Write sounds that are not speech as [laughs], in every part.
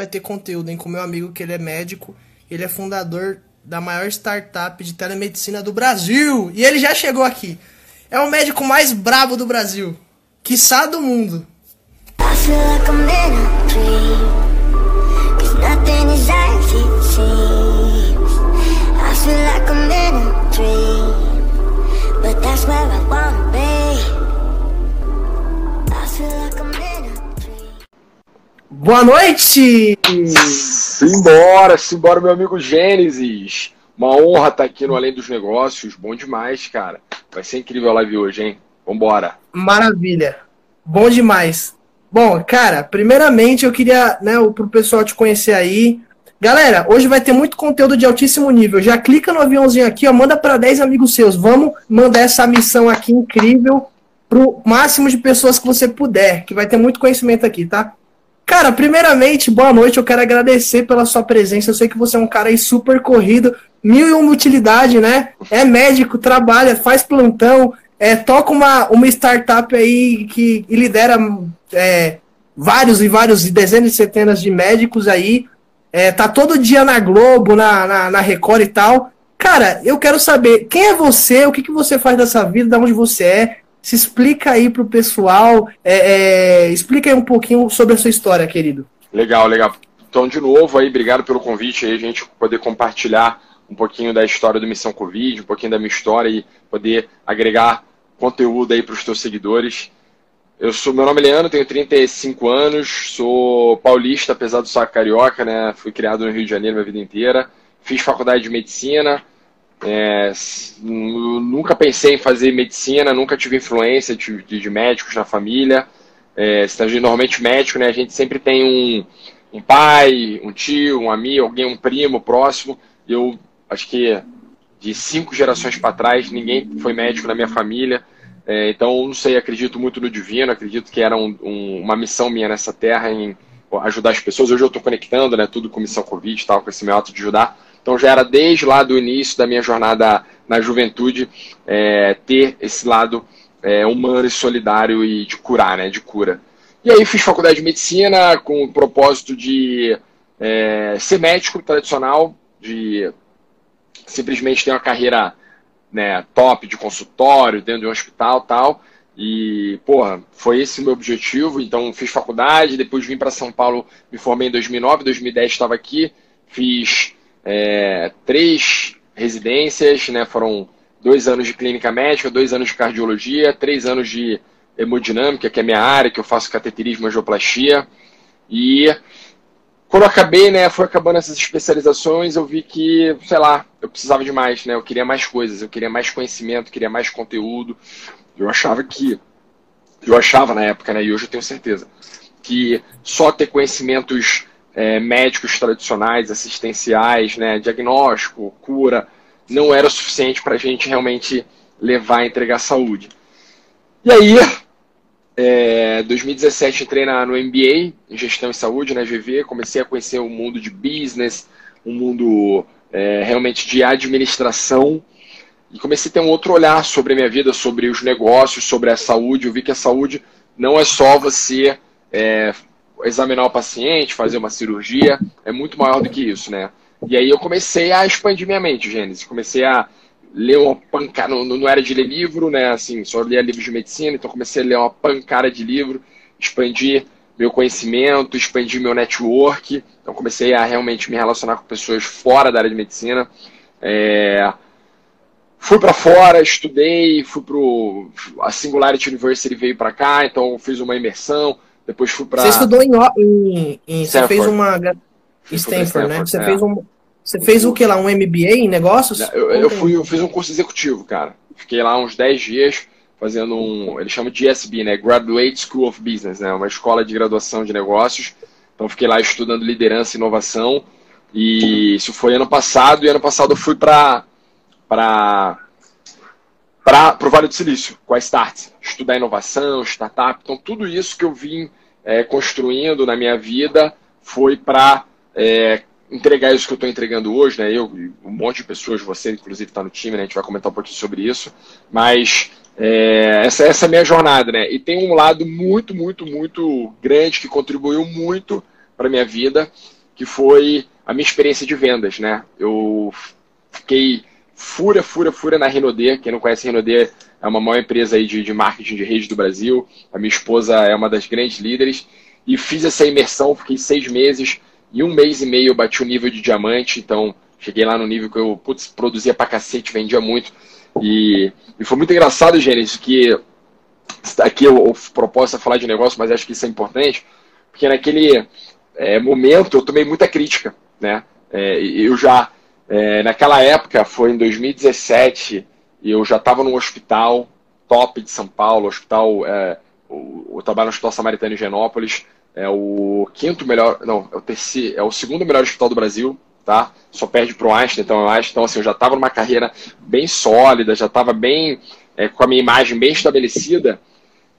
vai ter conteúdo, hein? Com meu amigo que ele é médico, ele é fundador da maior startup de telemedicina do Brasil. E ele já chegou aqui. É o médico mais brabo do Brasil. Quiçá do mundo. But that's where I wanna be. Boa noite! Simbora, simbora, meu amigo Gênesis. Uma honra estar aqui no Além dos Negócios. Bom demais, cara. Vai ser incrível a live hoje, hein? Vambora. Maravilha. Bom demais. Bom, cara, primeiramente eu queria, né, pro pessoal te conhecer aí. Galera, hoje vai ter muito conteúdo de altíssimo nível. Já clica no aviãozinho aqui, ó, manda para 10 amigos seus. Vamos mandar essa missão aqui incrível pro máximo de pessoas que você puder, que vai ter muito conhecimento aqui, tá? Cara, primeiramente, boa noite. Eu quero agradecer pela sua presença. Eu sei que você é um cara aí super corrido, mil e uma utilidade, né? É médico, trabalha, faz plantão, é, toca uma, uma startup aí que lidera é, vários e vários dezenas e centenas de médicos aí. É, tá todo dia na Globo, na, na, na, Record e tal. Cara, eu quero saber quem é você, o que, que você faz dessa vida, de onde você é. Se explica aí pro pessoal, é, é, explica aí um pouquinho sobre a sua história, querido. Legal, legal. Então, de novo aí, obrigado pelo convite aí, a gente poder compartilhar um pouquinho da história do Missão Covid, um pouquinho da minha história e poder agregar conteúdo aí para os teus seguidores. Eu sou, meu nome é Leandro, tenho 35 anos, sou paulista, apesar de ser carioca, né? Fui criado no Rio de Janeiro minha vida inteira. Fiz faculdade de medicina. É, nunca pensei em fazer medicina, nunca tive influência de, de, de médicos na família. É, normalmente médico, né? A gente sempre tem um, um pai, um tio, um amigo, alguém, um primo próximo. Eu acho que de cinco gerações para trás, ninguém foi médico na minha família. É, então, não sei, acredito muito no divino, acredito que era um, um, uma missão minha nessa terra em ajudar as pessoas. Hoje eu estou conectando né, tudo com missão Covid, tal, com esse meu ato de ajudar. Então, já era desde lá do início da minha jornada na juventude é, ter esse lado é, humano e solidário e de curar, né, de cura. E aí fiz faculdade de medicina com o propósito de é, ser médico tradicional, de simplesmente ter uma carreira né, top de consultório, dentro de um hospital tal. E, porra, foi esse o meu objetivo. Então, fiz faculdade, depois vim para São Paulo, me formei em 2009, 2010 estava aqui, fiz é, três residências, né, foram dois anos de clínica médica, dois anos de cardiologia, três anos de hemodinâmica, que é minha área, que eu faço cateterismo e angioplastia. E quando eu acabei, né, foi acabando essas especializações, eu vi que, sei lá, eu precisava de mais, né? Eu queria mais coisas, eu queria mais conhecimento, queria mais conteúdo. Eu achava que, eu achava na época, né, e hoje eu tenho certeza, que só ter conhecimentos é, médicos tradicionais, assistenciais, né, diagnóstico, cura, não era suficiente para a gente realmente levar a entregar saúde. E aí, é, 2017 entrei na, no MBA em Gestão e Saúde, na GV, comecei a conhecer o mundo de business, um mundo é, realmente de administração e comecei a ter um outro olhar sobre a minha vida, sobre os negócios, sobre a saúde. Eu vi que a saúde não é só você é, examinar o paciente, fazer uma cirurgia, é muito maior do que isso, né? E aí eu comecei a expandir minha mente, Gênesis. Comecei a ler uma pancada, não, não era de ler livro, né? Assim, só lia livros de medicina, então comecei a ler uma pancada de livro, expandir meu conhecimento, expandir meu network. Então comecei a realmente me relacionar com pessoas fora da área de medicina. É... Fui para fora, estudei, fui pro a Singularity University veio para cá, então fiz uma imersão. Depois fui para. Você estudou em, em, em você fez uma Stanford, Stanford né? Você é. fez um você fez o que lá? Um MBA em negócios? Eu, eu, fui, eu fiz um curso executivo, cara. Fiquei lá uns 10 dias fazendo um. Ele chama de GSB, né? Graduate School of Business, né? Uma escola de graduação de negócios. Então fiquei lá estudando liderança e inovação. E isso foi ano passado. E ano passado eu fui para para para o Vale do Silício, com a Start, estudar inovação, startup. Então, tudo isso que eu vim é, construindo na minha vida foi para é, entregar isso que eu estou entregando hoje, né? Eu um monte de pessoas, você inclusive está no time, né? A gente vai comentar um pouquinho sobre isso. Mas é, essa, essa é a minha jornada, né? E tem um lado muito, muito, muito grande que contribuiu muito para minha vida, que foi a minha experiência de vendas, né? Eu fiquei fura, fura, fura na Renaudet. Quem não conhece a Renaudet é uma maior empresa aí de, de marketing de rede do Brasil. A minha esposa é uma das grandes líderes. E fiz essa imersão, fiquei seis meses. E um mês e meio eu bati o nível de diamante. Então, cheguei lá no nível que eu putz, produzia pra cacete, vendia muito. E, e foi muito engraçado, Gênesis, que aqui eu, eu proposto a falar de negócio, mas acho que isso é importante, porque naquele é, momento eu tomei muita crítica, né? É, eu já, é, naquela época, foi em 2017, eu já estava num hospital top de São Paulo, hospital, é, eu trabalho no Hospital Samaritano em Genópolis, é o quinto melhor, não, é o terceiro, é o segundo melhor hospital do Brasil, tá? Só perde para o Einstein, então acho, então assim, eu já estava numa carreira bem sólida, já estava bem é, com a minha imagem bem estabelecida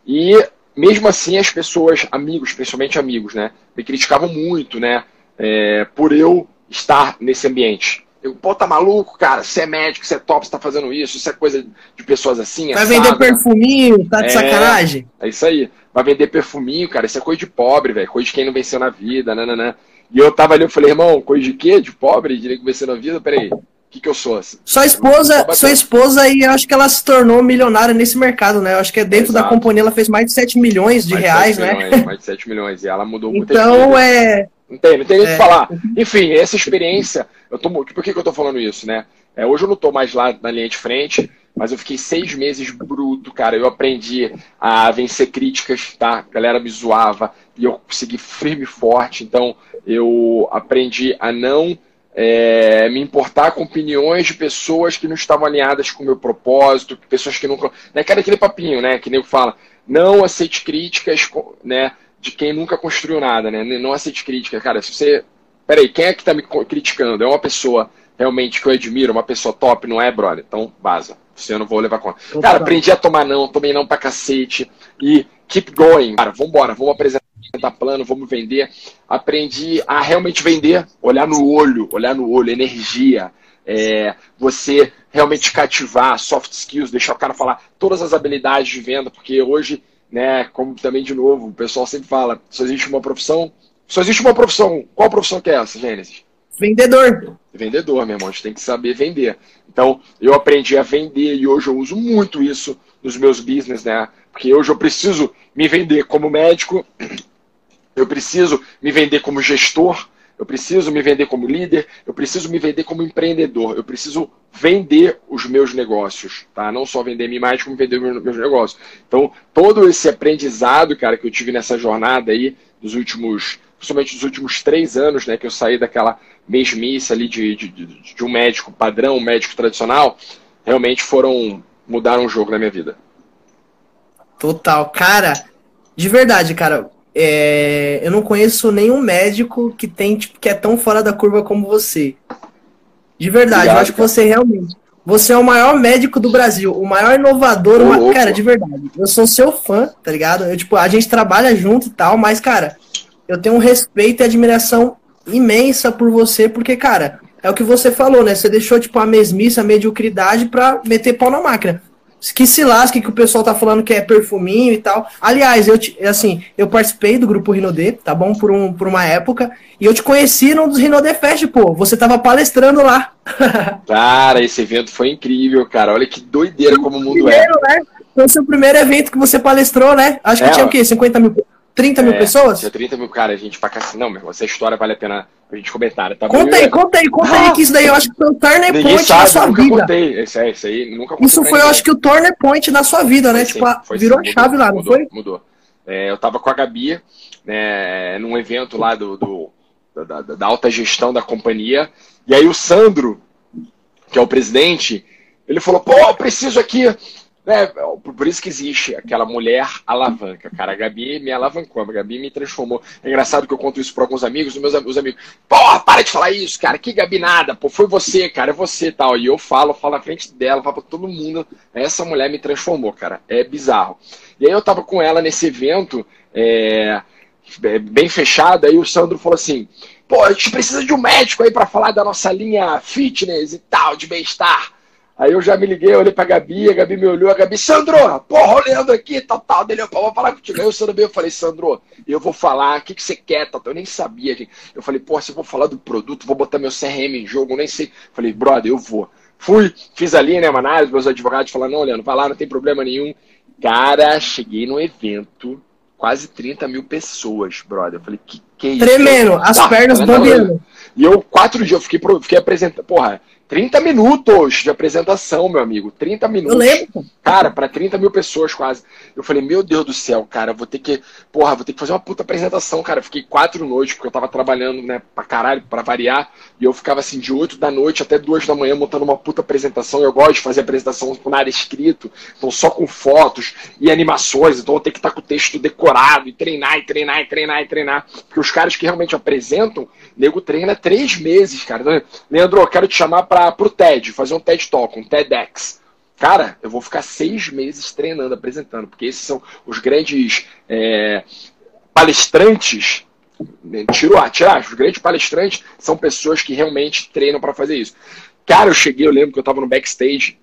e mesmo assim as pessoas, amigos, principalmente amigos, né, me criticavam muito, né, é, por eu estar nesse ambiente. Eu, pô, tá maluco, cara? Você é médico, você é top, você tá fazendo isso, isso é coisa de pessoas assim. Vai vender perfuminho, tá de é, sacanagem? É isso aí. Vai vender perfuminho, cara, isso é coisa de pobre, velho. Coisa de quem não venceu na vida, nananã. E eu tava ali, eu falei, irmão, coisa de quê? De pobre? De que venceu na vida? Peraí. O que, que eu sou? Assim? Sua esposa, sua esposa aí, eu acho que ela se tornou milionária nesse mercado, né? Eu acho que é dentro Exato. da companhia ela fez mais de 7 milhões de mais reais, né? Milhões, mais de 7 milhões. E ela mudou muito. Então é. Tem, não tem nem o é. que falar. Enfim, essa experiência, eu tô, por que, que eu tô falando isso, né? É, hoje eu não tô mais lá na linha de frente, mas eu fiquei seis meses bruto, cara. Eu aprendi a vencer críticas, tá? A galera me zoava e eu consegui firme e forte. Então, eu aprendi a não é, me importar com opiniões de pessoas que não estavam alinhadas com o meu propósito, pessoas que não. Né, cara, aquele papinho, né? Que nem fala, não aceite críticas, né? De quem nunca construiu nada, né? Não aceite críticas. Cara, se você. Peraí, quem é que tá me criticando? É uma pessoa realmente que eu admiro, uma pessoa top, não é, brother? Então, vaza. Você eu não vou levar conta. Cara, aprendi a tomar não, tomei não pra cacete. E keep going. Cara, vambora, vamos apresentar plano, vamos vender. Aprendi a realmente vender, olhar no olho, olhar no olho, energia. É, você realmente cativar soft skills, deixar o cara falar todas as habilidades de venda, porque hoje, né, como também de novo, o pessoal sempre fala, só existe uma profissão, só existe uma profissão. Qual profissão que é essa, Gênesis? Vendedor. Vendedor, meu irmão, a gente tem que saber vender. Então, eu aprendi a vender e hoje eu uso muito isso nos meus business, né? Porque hoje eu preciso me vender como médico, eu preciso me vender como gestor, eu preciso me vender como líder, eu preciso me vender como empreendedor, eu preciso vender os meus negócios, tá? Não só vender minha imagem, como vender meus, meus negócios. Então, todo esse aprendizado, cara, que eu tive nessa jornada aí, dos últimos, principalmente dos últimos três anos, né, que eu saí daquela mesmice ali de, de, de um médico padrão, um médico tradicional, realmente foram, mudaram o jogo na minha vida. Total. Cara, de verdade, cara, é, eu não conheço nenhum médico que tem tipo, que é tão fora da curva como você. De verdade, Obrigado, eu acho que você realmente. Você é o maior médico do Brasil, o maior inovador. Uma... Cara, de verdade. Eu sou seu fã, tá ligado? Eu, tipo, a gente trabalha junto e tal, mas, cara, eu tenho um respeito e admiração imensa por você, porque, cara, é o que você falou, né? Você deixou, tipo, a mesmice, a mediocridade pra meter pau na máquina que se lasque que o pessoal tá falando que é perfuminho e tal. Aliás, eu te, assim, eu participei do grupo Rinodê, tá bom? Por, um, por uma época. E eu te conheci num dos Rinodê Fest, pô. Você tava palestrando lá. [laughs] cara, esse evento foi incrível, cara. Olha que doideira como o mundo é. primeiro, é. Né? Foi o seu primeiro evento que você palestrou, né? Acho que é, tinha o quê? 50 mil 30 mil é, pessoas? Tinha 30 mil, cara, gente pra cacete. Não, meu, essa história vale a pena a gente comentar. Tá conta aí, conta aí, conta aí, que isso daí eu acho que foi o turning point sabe, na sua nunca vida. Contei. Esse, esse aí nunca Isso foi, eu acho que o turning point na sua vida, né? Foi tipo, sim, virou sim, a chave lá, mudou, não foi? Mudou. É, eu tava com a Gabi, né, num evento lá do, do da, da, da alta gestão da companhia, e aí o Sandro, que é o presidente, ele falou, pô, preciso aqui é, por isso que existe aquela mulher alavanca, cara. A Gabi me alavancou, a Gabi me transformou. É engraçado que eu conto isso para alguns amigos, os meus os amigos, porra, para de falar isso, cara, que Gabi nada, pô, foi você, cara, é você tal. E eu falo, falo na frente dela, falo pra todo mundo, essa mulher me transformou, cara. É bizarro. E aí eu tava com ela nesse evento, é, é bem fechado, aí o Sandro falou assim, pô, a gente precisa de um médico aí para falar da nossa linha fitness e tal, de bem-estar. Aí eu já me liguei, olhei pra Gabi, a Gabi me olhou, a Gabi, Sandro, porra, o Leandro aqui, tal, tal, dele, eu vou falar contigo. Aí o Sandro veio, eu falei, Sandro, eu vou falar, o que, que você quer, tal, eu nem sabia, gente. Eu falei, porra, se eu vou falar do produto, vou botar meu CRM em jogo, eu nem sei. Falei, brother, eu vou. Fui, fiz ali, né, uma análise, meus advogados falaram, não, Leandro, vai lá, não tem problema nenhum. Cara, cheguei no evento, quase 30 mil pessoas, brother. Eu falei, que que é isso? Tremendo, as tá, pernas tá bambeando. E eu, quatro dias, eu fiquei, fiquei apresentando, porra, 30 minutos de apresentação, meu amigo. 30 minutos. Eu lembro. Cara, para 30 mil pessoas quase. Eu falei, meu Deus do céu, cara, vou ter que. Porra, vou ter que fazer uma puta apresentação, cara. Eu fiquei quatro noites, porque eu tava trabalhando, né, pra caralho, pra variar. E eu ficava assim, de 8 da noite até 2 da manhã montando uma puta apresentação. Eu gosto de fazer apresentação com nada escrito, então só com fotos e animações. Então eu tenho que estar com o texto decorado e treinar, e treinar, e treinar, e treinar. Porque os caras que realmente apresentam, nego treina três meses, cara. Leandro, eu quero te chamar pra para o TED, fazer um TED Talk, um TEDx. Cara, eu vou ficar seis meses treinando, apresentando, porque esses são os grandes é, palestrantes. Né, tiro, tirar, os grandes palestrantes são pessoas que realmente treinam para fazer isso. Cara, eu cheguei, eu lembro que eu estava no backstage,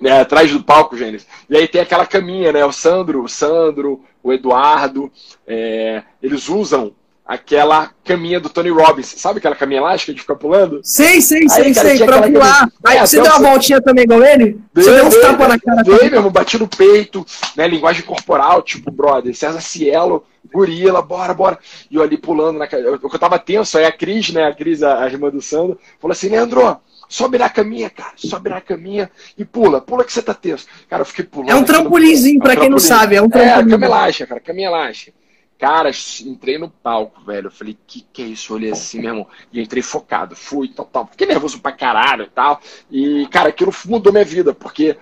né, atrás do palco, Gênesis. E aí tem aquela caminha, né? O Sandro, o Sandro, o Eduardo, é, eles usam aquela caminha do Tony Robbins. Sabe aquela caminha elástica de ficar pulando? Sei, sei, sei, sei, pra pular. Aí é, você deu uma voltinha também igual ele? Você deu uns tapas na cara. Dei mesmo, bati no peito, né, linguagem corporal, tipo, brother, César Cielo, gorila, bora, bora. E eu ali pulando, na eu, eu tava tenso, aí a Cris, né, a Cris, a, a irmã do Sandro, falou assim, Leandro, sobe na caminha, cara, sobe na caminha e pula, pula que você tá tenso. Cara, eu fiquei pulando. É um trampolinzinho, pra é quem não sabe, é um trampolim. É, caminha elástica, cara, caminha elástica. Cara, entrei no palco, velho. Eu falei, que que é isso? Eu olhei assim, meu irmão. E entrei focado, fui, tal, tal. Fiquei nervoso pra caralho e tal. E, cara, aquilo mudou minha vida, porque.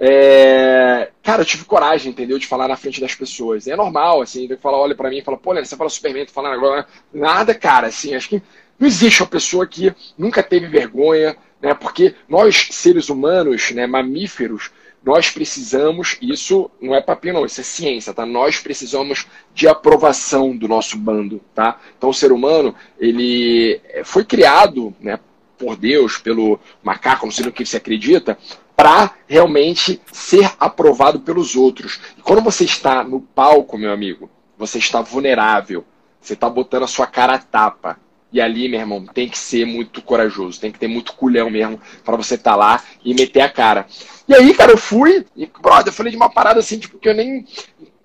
É... Cara, eu tive coragem, entendeu? De falar na frente das pessoas. É normal, assim, de falar, olha para mim e fala, pô, Leandro, você fala Superman, tu falando agora. Nada, cara, assim, acho que não existe uma pessoa que nunca teve vergonha, né? Porque nós, seres humanos, né, mamíferos, nós precisamos, isso não é papinho não, isso é ciência, tá? Nós precisamos de aprovação do nosso bando, tá? Então o ser humano, ele foi criado, né, por Deus, pelo macaco, não sei no que você acredita, para realmente ser aprovado pelos outros. E quando você está no palco, meu amigo, você está vulnerável, você está botando a sua cara a tapa. E ali, meu irmão, tem que ser muito corajoso, tem que ter muito culhão mesmo para você estar tá lá e meter a cara. E aí, cara, eu fui e, brother, eu falei de uma parada assim, tipo, que eu nem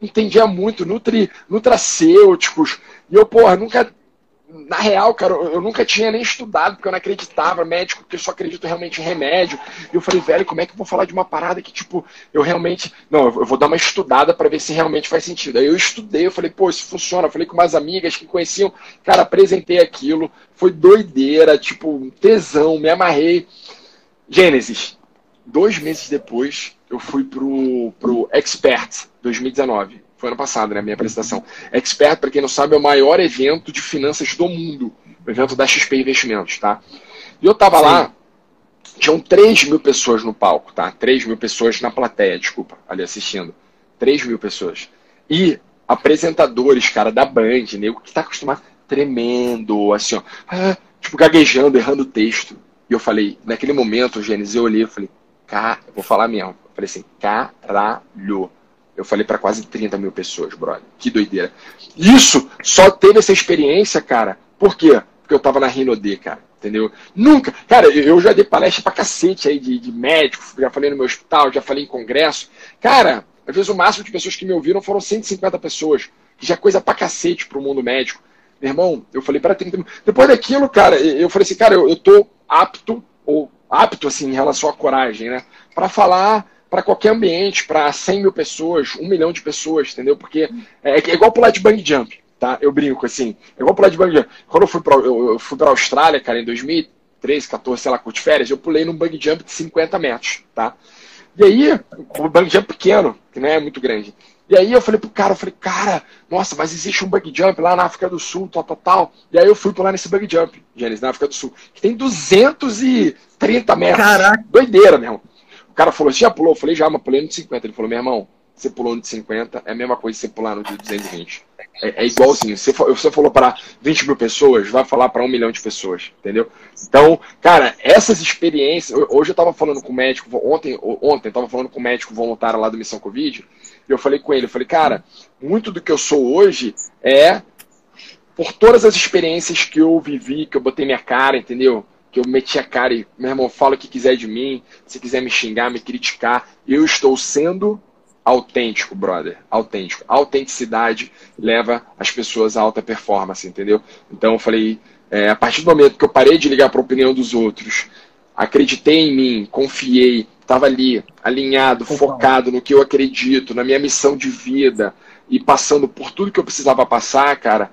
entendia muito, nutri, nutracêuticos. E eu, porra, nunca. Na real, cara, eu nunca tinha nem estudado, porque eu não acreditava, médico, porque eu só acredito realmente em remédio. E eu falei, velho, como é que eu vou falar de uma parada que, tipo, eu realmente. Não, eu vou dar uma estudada para ver se realmente faz sentido. Aí eu estudei, eu falei, pô, isso funciona. Eu falei com umas amigas que conheciam, cara, apresentei aquilo. Foi doideira, tipo, tesão, me amarrei. Gênesis, Dois meses depois, eu fui pro, pro Expert 2019. Foi ano passado, né? Minha apresentação. Expert, para quem não sabe, é o maior evento de finanças do mundo. O evento da XP Investimentos, tá? E eu tava Sim. lá, tinham 3 mil pessoas no palco, tá? 3 mil pessoas na plateia, desculpa, ali assistindo. 3 mil pessoas. E apresentadores, cara, da Band, nego que tá acostumado, tremendo, assim, ó, ah, tipo, gaguejando, errando o texto. E eu falei, naquele momento, Gênesis, eu olhei e falei, Car... vou falar mesmo. Eu falei assim, caralho. Eu falei para quase 30 mil pessoas, brother. Que doideira. Isso só teve essa experiência, cara. Por quê? Porque eu tava na Rinode, cara. Entendeu? Nunca. Cara, eu já dei palestra pra cacete aí de, de médico, já falei no meu hospital, já falei em congresso. Cara, às vezes o máximo de pessoas que me ouviram foram 150 pessoas. Que já é coisa pra cacete pro mundo médico. Meu irmão, eu falei para 30 mil. Depois daquilo, cara, eu falei assim, cara, eu, eu tô apto, ou apto assim em relação à coragem, né? Para falar para qualquer ambiente, para 100 mil pessoas, um milhão de pessoas, entendeu? Porque é, é igual pular de bang jump, tá? Eu brinco assim, é igual pular de bang jump. Quando eu fui para eu, fui para Austrália, cara, em 2013, 14, sei lá, curte férias, eu pulei num bang jump de 50 metros, tá? E aí, um bang jump pequeno, que não é muito grande. E aí eu falei pro cara, eu falei, cara, nossa, mas existe um bug jump lá na África do Sul, tal, tal, tal. E aí eu fui pular nesse bug jump, Gênesis, na África do Sul, que tem 230 metros. Caraca. Doideira, meu irmão. O cara falou, você já pulou? Eu falei, já, mas pulei no de 50. Ele falou, meu irmão, você pulou no de 50, é a mesma coisa que você pular no de 220. É, é igualzinho. Você, você falou para 20 mil pessoas, vai falar para um milhão de pessoas, entendeu? Então, cara, essas experiências. Hoje eu tava falando com o médico, ontem, ontem eu tava falando com o médico voluntário lá do Missão Covid, e eu falei com ele, eu falei, cara, muito do que eu sou hoje é por todas as experiências que eu vivi, que eu botei minha cara, entendeu? Que eu meti a cara e, meu irmão, fala o que quiser de mim, se quiser me xingar, me criticar, eu estou sendo autêntico, brother. Autêntico. autenticidade leva as pessoas a alta performance, entendeu? Então eu falei, é, a partir do momento que eu parei de ligar para a opinião dos outros, acreditei em mim, confiei, estava ali, alinhado, focado no que eu acredito, na minha missão de vida e passando por tudo que eu precisava passar, cara,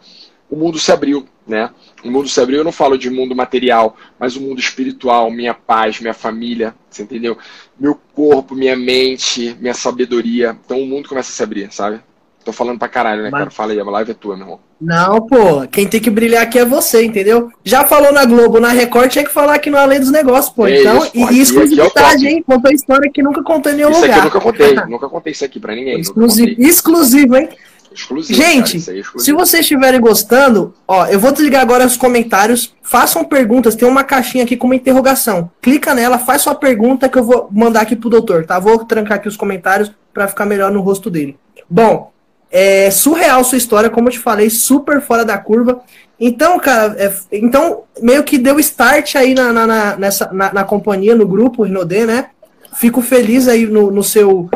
o mundo se abriu, né? O mundo se abriu, eu não falo de mundo material, mas o mundo espiritual, minha paz, minha família, você entendeu? Meu corpo, minha mente, minha sabedoria. Então o mundo começa a se abrir, sabe? Tô falando pra caralho, né, mas... cara? Fala aí, a live é tua, meu irmão. Não, pô, quem tem que brilhar aqui é você, entendeu? Já falou na Globo, na Record, tinha que falar aqui no Além dos Negócios, pô. É então, isso, e exclusividade, é hein? Contou história que nunca contei em nenhum isso lugar. Isso aqui eu nunca contei, [laughs] nunca contei isso aqui pra ninguém. Exclusivo, exclusivo hein? Exclusivo, Gente, cara, é se vocês estiverem gostando, ó, eu vou desligar agora os comentários. Façam perguntas, tem uma caixinha aqui com uma interrogação. Clica nela, faz sua pergunta que eu vou mandar aqui pro doutor, tá? Vou trancar aqui os comentários para ficar melhor no rosto dele. Bom, é surreal sua história, como eu te falei, super fora da curva. Então, cara, é, então meio que deu start aí na, na, na nessa, na, na, companhia, no grupo Rinodê, né? Fico feliz aí no, no seu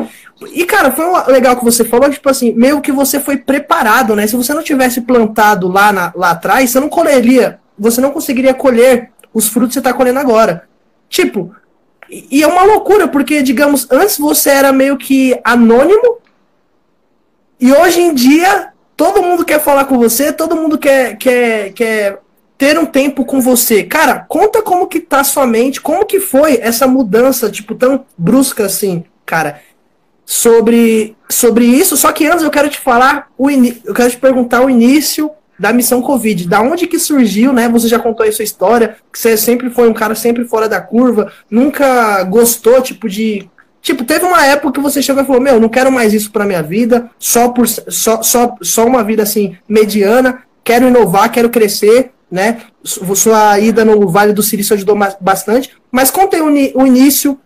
e, cara, foi legal que você falou, tipo assim, meio que você foi preparado, né? Se você não tivesse plantado lá, na, lá atrás, você não colheria, você não conseguiria colher os frutos que você está colhendo agora. Tipo, e é uma loucura, porque, digamos, antes você era meio que anônimo, e hoje em dia todo mundo quer falar com você, todo mundo quer, quer, quer ter um tempo com você. Cara, conta como que tá sua mente, como que foi essa mudança, tipo, tão brusca assim, cara sobre, sobre isso. Só que antes eu quero te falar, o eu quero te perguntar o início da missão Covid. Da onde que surgiu, né? Você já contou aí sua história, que você sempre foi um cara sempre fora da curva, nunca gostou, tipo, de. Tipo, teve uma época que você chegou e falou, meu, não quero mais isso pra minha vida, só, por, só, só, só uma vida assim, mediana, quero inovar, quero crescer, né? Sua ida no Vale do Silício ajudou bastante. Mas conta aí o, início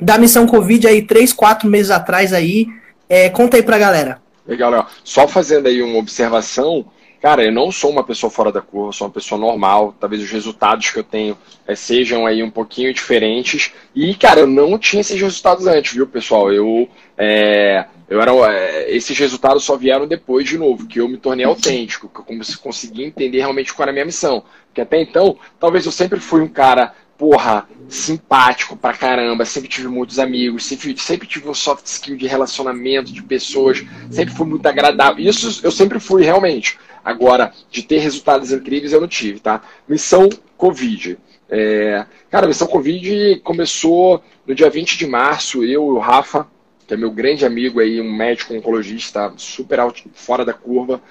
da missão Covid aí, três, quatro meses atrás aí. É, conta aí pra galera. Legal. Só fazendo aí uma observação, cara, eu não sou uma pessoa fora da curva, sou uma pessoa normal. Talvez os resultados que eu tenho é, sejam aí um pouquinho diferentes. E, cara, eu não tinha esses resultados antes, viu, pessoal? Eu, é, eu era, é, esses resultados só vieram depois de novo, que eu me tornei autêntico, que eu consegui entender realmente qual era a minha missão. Porque até então, talvez eu sempre fui um cara porra, simpático pra caramba, sempre tive muitos amigos, sempre, sempre tive um soft skill de relacionamento, de pessoas, sempre fui muito agradável. Isso eu sempre fui realmente. Agora, de ter resultados incríveis, eu não tive, tá? Missão Covid. É... Cara, a missão Covid começou no dia 20 de março, eu e o Rafa, que é meu grande amigo aí, um médico oncologista super alto, fora da curva,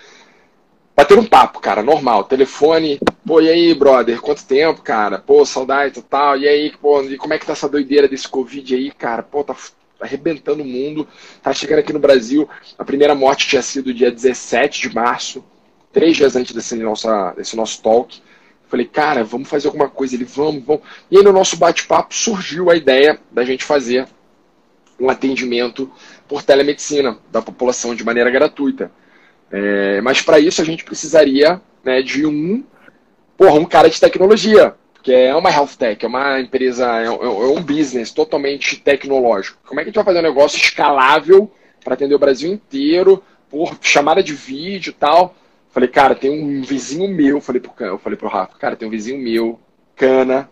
bater um papo, cara, normal. Telefone, pô, e aí, brother, quanto tempo, cara? Pô, saudade total. E aí, pô, e como é que tá essa doideira desse Covid aí, cara? Pô, tá arrebentando o mundo. Tá chegando aqui no Brasil. A primeira morte tinha sido dia 17 de março, três dias antes desse, nossa, desse nosso talk. Falei, cara, vamos fazer alguma coisa. Ele, vamos, vamos. E aí, no nosso bate-papo, surgiu a ideia da gente fazer um atendimento por telemedicina da população de maneira gratuita. É, mas para isso a gente precisaria né, de um, porra, um cara de tecnologia, que é uma health tech, é uma empresa, é, é um business totalmente tecnológico. Como é que a gente vai fazer um negócio escalável para atender o Brasil inteiro, por chamada de vídeo e tal? Falei, cara, tem um vizinho meu, falei pro, eu falei pro Rafa, cara, tem um vizinho meu, cana,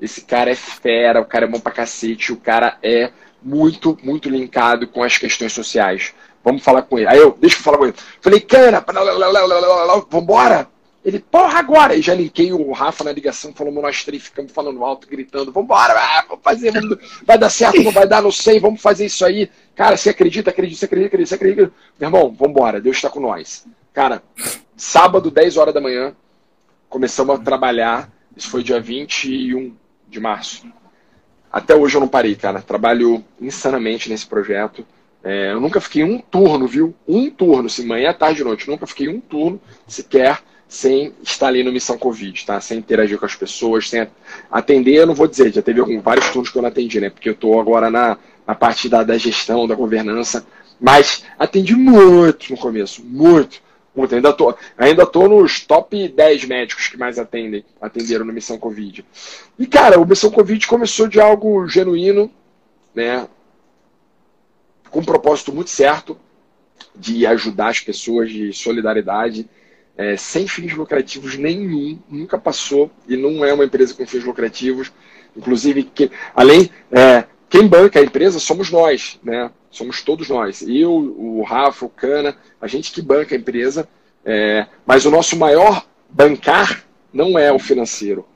esse cara é fera, o cara é bom pra cacete, o cara é muito, muito linkado com as questões sociais. Vamos falar com ele. Aí eu, deixa eu falar com ele. Falei, cara, vambora. Ele, porra, agora! E já linkei o Rafa na ligação, falamos nós três, ficamos falando alto, gritando, vambora, ah, vamos fazer, vamos, vai dar certo, não vai dar, não sei, vamos fazer isso aí. Cara, você acredita, acredita, você acredita, acredita, você acredita. Meu irmão, vambora, Deus está com nós. Cara, sábado, 10 horas da manhã, começamos a trabalhar, isso foi dia 21 de março. Até hoje eu não parei, cara. Trabalho insanamente nesse projeto. É, eu nunca fiquei um turno, viu? Um turno, assim, manhã, tarde e noite. Nunca fiquei um turno sequer sem estar ali no Missão Covid, tá? Sem interagir com as pessoas, sem atender, eu não vou dizer, já teve algum, vários turnos que eu não atendi, né? Porque eu estou agora na, na parte da, da gestão, da governança, mas atendi muito no começo, muito. Muito, ainda tô, ainda tô nos top 10 médicos que mais atendem, atenderam no Missão Covid. E, cara, o Missão Covid começou de algo genuíno, né? Com um propósito muito certo de ajudar as pessoas, de solidariedade, é, sem fins lucrativos nenhum, nunca passou e não é uma empresa com fins lucrativos. Inclusive, que, além, é, quem banca a empresa somos nós, né? Somos todos nós. Eu, o Rafa, o Cana, a gente que banca a empresa. É, mas o nosso maior bancar não é o financeiro.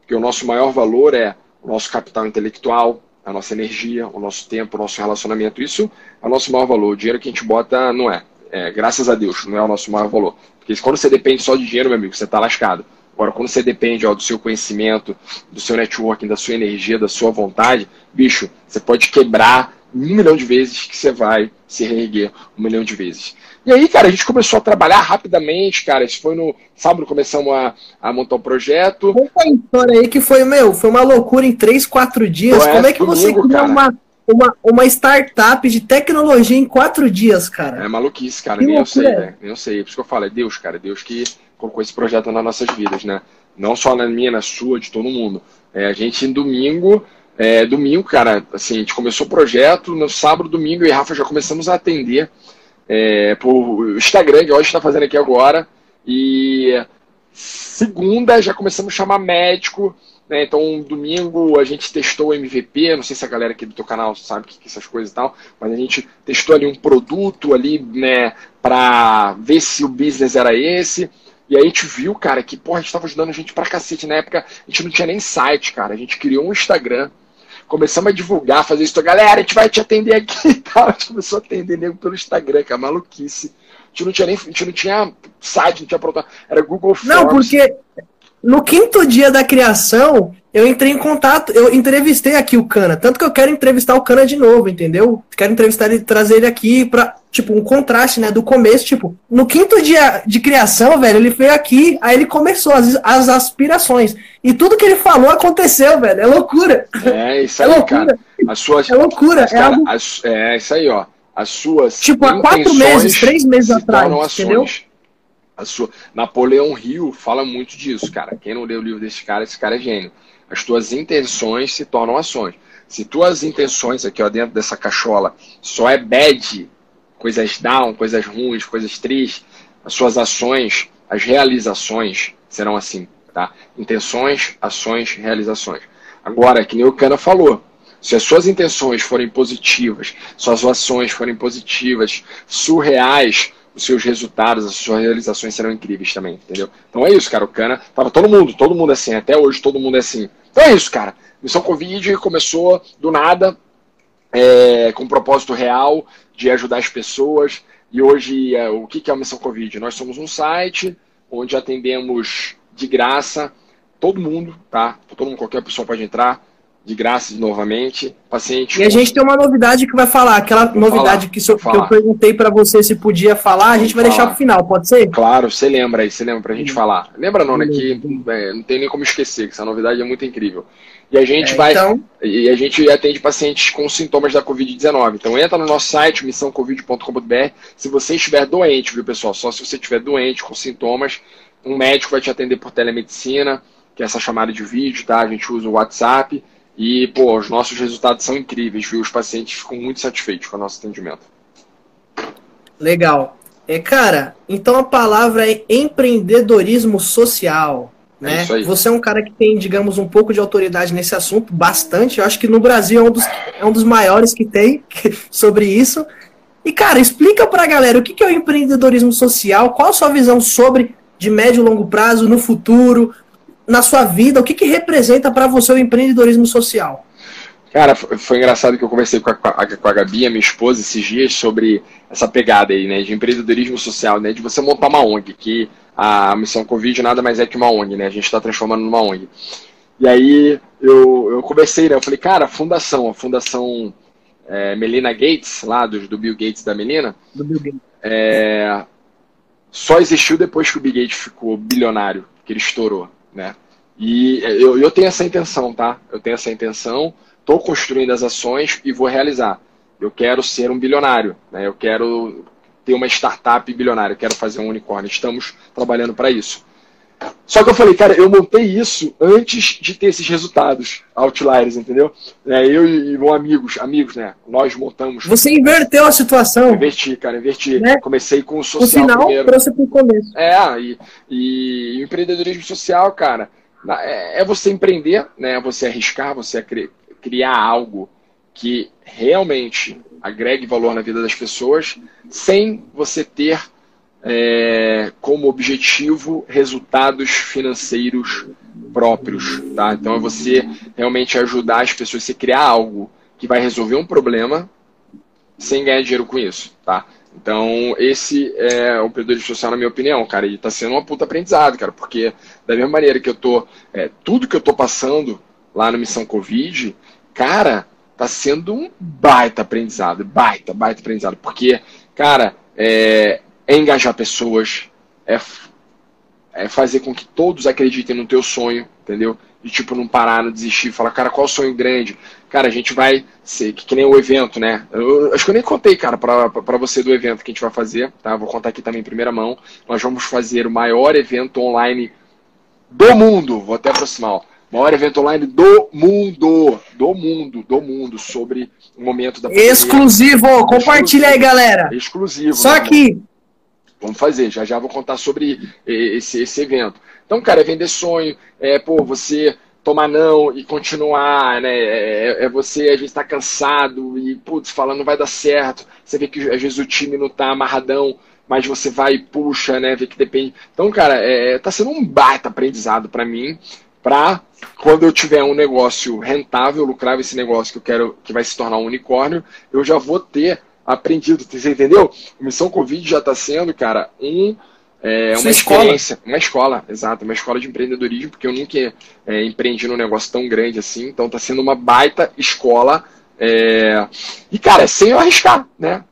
Porque o nosso maior valor é o nosso capital intelectual, a nossa energia, o nosso tempo, o nosso relacionamento. Isso é o nosso maior valor. O dinheiro que a gente bota não é. é graças a Deus, não é o nosso maior valor. Porque quando você depende só de dinheiro, meu amigo, você está lascado. Agora, quando você depende ó, do seu conhecimento, do seu networking, da sua energia, da sua vontade, bicho, você pode quebrar um milhão de vezes que você vai se reerguer um milhão de vezes. E aí, cara, a gente começou a trabalhar rapidamente, cara. Isso foi no sábado, começamos a, a montar o um projeto. Conta a história aí que foi, meu, foi uma loucura em três, quatro dias. Como é que comigo, você criou uma, uma, uma startup de tecnologia em quatro dias, cara? É maluquice, cara. Que nem eu sei, né? Nem eu sei. Por isso que eu falo, é Deus, cara. É Deus que colocou esse projeto nas nossas vidas, né? Não só na minha, na sua, de todo mundo. É, a gente, em domingo, é, domingo, cara, assim, a gente começou o projeto, no sábado, domingo, eu e Rafa já começamos a atender é, por Instagram, que hoje está fazendo aqui agora, e segunda já começamos a chamar médico, né, então domingo a gente testou o MVP, não sei se a galera aqui do teu canal sabe que, que essas coisas e tal, mas a gente testou ali um produto ali, né, para ver se o business era esse, e aí a gente viu, cara, que porra, a gente tava ajudando a gente pra cacete. Na época a gente não tinha nem site, cara. A gente criou um Instagram começamos a divulgar, fazer isso. Galera, a gente vai te atender aqui e [laughs] tal. A gente começou a atender nego pelo Instagram, que é maluquice. A gente não tinha nem a gente não tinha site, não tinha pronto. Era Google Forms. Não, porque no quinto dia da criação, eu entrei em contato, eu entrevistei aqui o Cana. Tanto que eu quero entrevistar o Cana de novo, entendeu? Quero entrevistar ele, trazer ele aqui pra, tipo, um contraste, né? Do começo, tipo, no quinto dia de criação, velho, ele veio aqui, aí ele começou as, as aspirações. E tudo que ele falou aconteceu, velho. É loucura. É isso é aí, é cara. As suas, é loucura. As, é, cara, algo... as, é isso aí, ó. As suas. Tipo, há quatro meses, três meses atrás. Entendeu? A sua... Napoleão Hill fala muito disso, cara. Quem não leu o livro desse cara, esse cara é gênio. As tuas intenções se tornam ações. Se tuas intenções aqui ó, dentro dessa cachola só é bad, coisas down, coisas ruins, coisas tristes, as suas ações, as realizações serão assim, tá? Intenções, ações, realizações. Agora, que nem o Cana falou, se as suas intenções forem positivas, suas ações forem positivas, surreais, os seus resultados, as suas realizações serão incríveis também, entendeu? Então é isso, cara. O Cana, tava todo mundo, todo mundo assim, até hoje todo mundo é assim. Então é isso, cara. Missão Covid começou do nada, é, com um propósito real de ajudar as pessoas. E hoje, é, o que é a Missão Covid? Nós somos um site onde atendemos de graça todo mundo, tá? Todo mundo, qualquer pessoa pode entrar de graça novamente. Paciente. E a gente tem uma novidade que vai falar, aquela Vou novidade falar. que, so, que, eu perguntei para você se podia falar, a gente vai falar. deixar pro final, pode ser? Claro, você lembra aí, você lembra pra gente falar. Lembra não, né? Que é, não tem nem como esquecer, que essa novidade é muito incrível. E a gente é, vai. Então... E a gente atende pacientes com sintomas da Covid-19. Então entra no nosso site, missãocovid.com.br. Se você estiver doente, viu, pessoal? Só se você estiver doente com sintomas, um médico vai te atender por telemedicina, que é essa chamada de vídeo, tá? A gente usa o WhatsApp e, pô, os nossos resultados são incríveis, viu? Os pacientes ficam muito satisfeitos com o nosso atendimento. Legal. É, cara, então a palavra é empreendedorismo social. Né? É Você é um cara que tem, digamos, um pouco de autoridade nesse assunto, bastante. Eu acho que no Brasil é um dos, é um dos maiores que tem [laughs] sobre isso. E, cara, explica pra galera o que é o empreendedorismo social, qual a sua visão sobre de médio e longo prazo, no futuro, na sua vida, o que, que representa para você o empreendedorismo social? Cara, foi engraçado que eu conversei com a, com a Gabi, a minha esposa, esses dias, sobre essa pegada aí, né, de empreendedorismo social, né, de você montar uma ONG, que a missão Covid nada mais é que uma ONG, né, a gente está transformando numa ONG. E aí eu, eu conversei, né, eu falei, cara, a fundação, a fundação é, Melina Gates, lá do, do Bill Gates da Melina, do Bill Gates. É, só existiu depois que o Bill Gates ficou bilionário, que ele estourou, né? E eu, eu tenho essa intenção, tá? Eu tenho essa intenção, estou construindo as ações e vou realizar. Eu quero ser um bilionário, né? Eu quero ter uma startup bilionária, eu quero fazer um unicórnio. Estamos trabalhando para isso. Só que eu falei, cara, eu montei isso antes de ter esses resultados outliers, entendeu? É, eu e meus amigos, amigos, né? Nós montamos. Você inverteu a situação. Inverti, cara, inverti. Né? Comecei com o social. No final, primeiro. trouxe pro começo. É, e, e, e o empreendedorismo social, cara, é, é você empreender, né? Você arriscar, você criar algo que realmente agregue valor na vida das pessoas, sem você ter é, como objetivo resultados financeiros próprios, tá? Então é você realmente ajudar as pessoas a criar algo que vai resolver um problema sem ganhar dinheiro com isso, tá? Então, esse é o empreendedorismo social, na minha opinião, cara, e tá sendo uma puta aprendizado, cara, porque da mesma maneira que eu tô, é, tudo que eu tô passando lá na Missão Covid, cara, tá sendo um baita aprendizado, baita, baita aprendizado, porque, cara, é, é engajar pessoas, é, é fazer com que todos acreditem no teu sonho, entendeu? E tipo, não parar, não desistir, falar, cara, qual o sonho grande? Cara, a gente vai ser, que, que nem o evento, né? Eu, acho que eu nem contei, cara, pra, pra você do evento que a gente vai fazer, tá? Vou contar aqui também em primeira mão. Nós vamos fazer o maior evento online do mundo, vou até aproximar, ó. Maior evento online do mundo, do mundo, do mundo, sobre o momento da pandemia. Exclusivo, compartilha aí, galera. Exclusivo. Só que Vamos fazer, já já vou contar sobre esse, esse evento. Então, cara, é vender sonho, é, pô, você tomar não e continuar, né? É, é você, às vezes, está cansado e, putz, falando não vai dar certo. Você vê que, às vezes, o time não tá amarradão, mas você vai e puxa, né? Vê que depende. Então, cara, é, tá sendo um baita aprendizado para mim, para quando eu tiver um negócio rentável, lucrável esse negócio que eu quero, que vai se tornar um unicórnio, eu já vou ter aprendido, você entendeu? A Missão Covid já está sendo, cara, um, é, uma experiência, escola. uma escola, exato, uma escola de empreendedorismo, porque eu nunca é, empreendi num negócio tão grande assim, então está sendo uma baita escola. É... E, cara, sem eu arriscar, né?